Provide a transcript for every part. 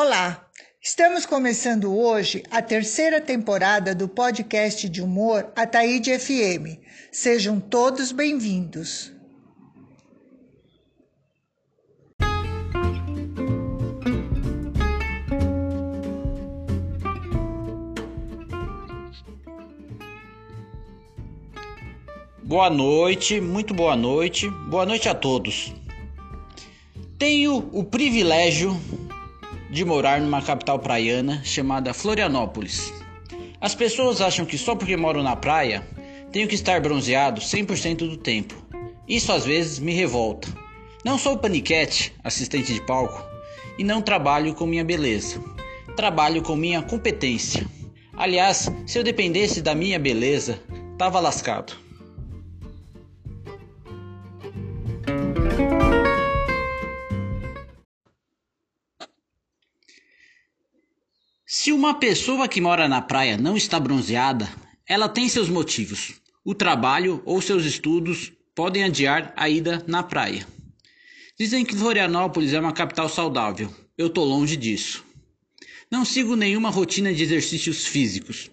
Olá, estamos começando hoje a terceira temporada do podcast de humor Ataíde FM. Sejam todos bem-vindos. Boa noite, muito boa noite, boa noite a todos. Tenho o privilégio de morar numa capital praiana chamada Florianópolis. As pessoas acham que só porque moro na praia tenho que estar bronzeado 100% do tempo. Isso às vezes me revolta. Não sou paniquete, assistente de palco, e não trabalho com minha beleza. Trabalho com minha competência. Aliás, se eu dependesse da minha beleza, tava lascado. Se uma pessoa que mora na praia não está bronzeada, ela tem seus motivos. O trabalho ou seus estudos podem adiar a ida na praia. Dizem que Florianópolis é uma capital saudável. Eu tô longe disso. Não sigo nenhuma rotina de exercícios físicos.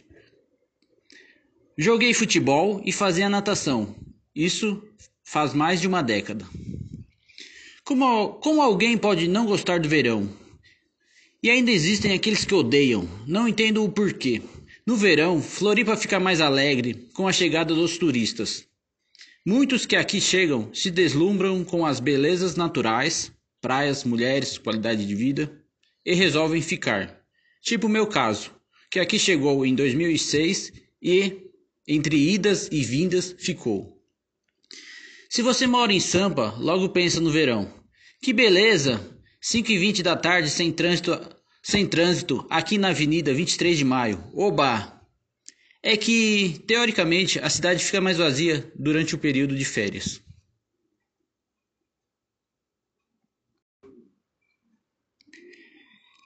Joguei futebol e fazia natação. Isso faz mais de uma década. Como, como alguém pode não gostar do verão? E ainda existem aqueles que odeiam, não entendo o porquê. No verão, Floripa fica mais alegre com a chegada dos turistas. Muitos que aqui chegam se deslumbram com as belezas naturais, praias, mulheres, qualidade de vida e resolvem ficar. Tipo o meu caso, que aqui chegou em 2006 e, entre idas e vindas, ficou. Se você mora em Sampa, logo pensa no verão. Que beleza! 5 e 20 da tarde sem trânsito sem trânsito aqui na Avenida 23 de Maio. Oba! É que, teoricamente, a cidade fica mais vazia durante o período de férias.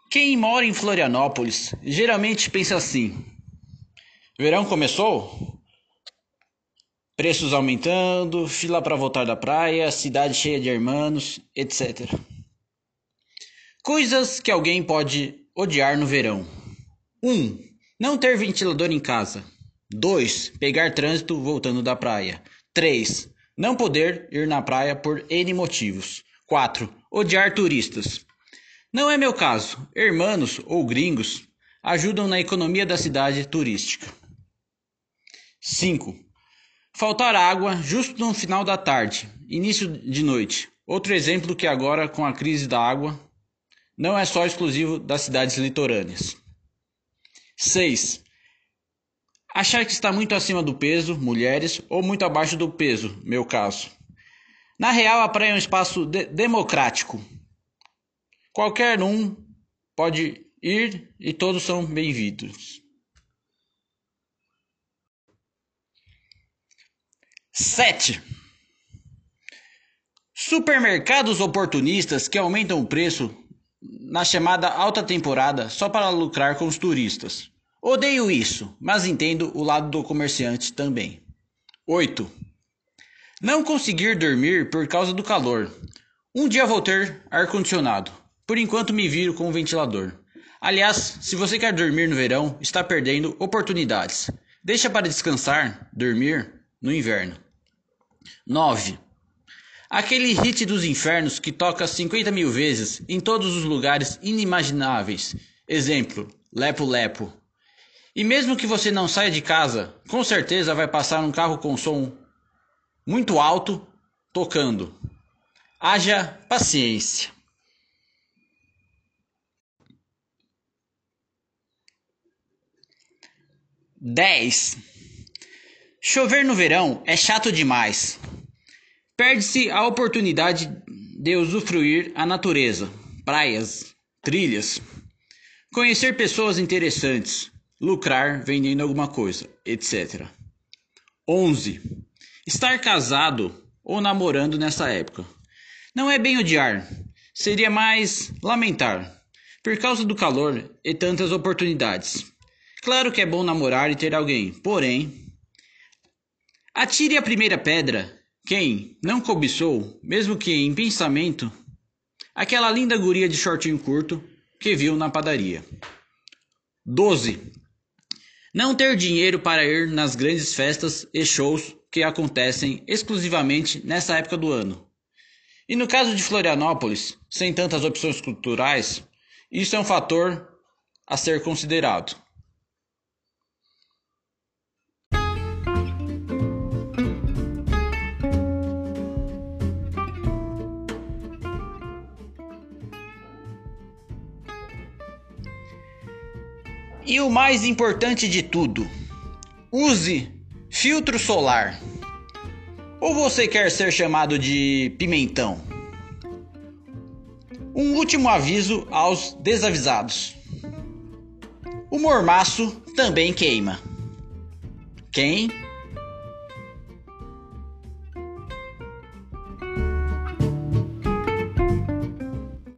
Quem mora em Florianópolis geralmente pensa assim: verão começou? Preços aumentando, fila para voltar da praia, cidade cheia de hermanos, etc. Coisas que alguém pode odiar no verão: 1. Um, não ter ventilador em casa. 2. Pegar trânsito voltando da praia. 3. Não poder ir na praia por N motivos. 4. Odiar turistas. Não é meu caso. Hermanos ou gringos ajudam na economia da cidade turística. 5. Faltar água justo no final da tarde, início de noite. Outro exemplo que agora com a crise da água não é só exclusivo das cidades litorâneas. 6. Achar que está muito acima do peso, mulheres, ou muito abaixo do peso, meu caso. Na real, a praia é um espaço de democrático. Qualquer um pode ir e todos são bem-vindos. 7. Supermercados oportunistas que aumentam o preço na chamada alta temporada só para lucrar com os turistas. Odeio isso, mas entendo o lado do comerciante também. 8. Não conseguir dormir por causa do calor. Um dia vou ter ar-condicionado. Por enquanto me viro com o ventilador. Aliás, se você quer dormir no verão, está perdendo oportunidades. Deixa para descansar, dormir, no inverno. 9. Aquele hit dos infernos que toca 50 mil vezes em todos os lugares inimagináveis. Exemplo, Lepo Lepo. E mesmo que você não saia de casa, com certeza vai passar um carro com som muito alto tocando. Haja paciência. Dez. Chover no verão é chato demais. Perde-se a oportunidade de usufruir a natureza, praias, trilhas, conhecer pessoas interessantes, lucrar vendendo alguma coisa, etc. 11. Estar casado ou namorando nessa época. Não é bem odiar, seria mais lamentar, por causa do calor e tantas oportunidades. Claro que é bom namorar e ter alguém, porém, atire a primeira pedra quem não cobiçou, mesmo que em pensamento, aquela linda guria de shortinho curto que viu na padaria. 12. Não ter dinheiro para ir nas grandes festas e shows que acontecem exclusivamente nessa época do ano. E no caso de Florianópolis, sem tantas opções culturais, isso é um fator a ser considerado. E o mais importante de tudo, use filtro solar. Ou você quer ser chamado de pimentão? Um último aviso aos desavisados. O mormaço também queima. Quem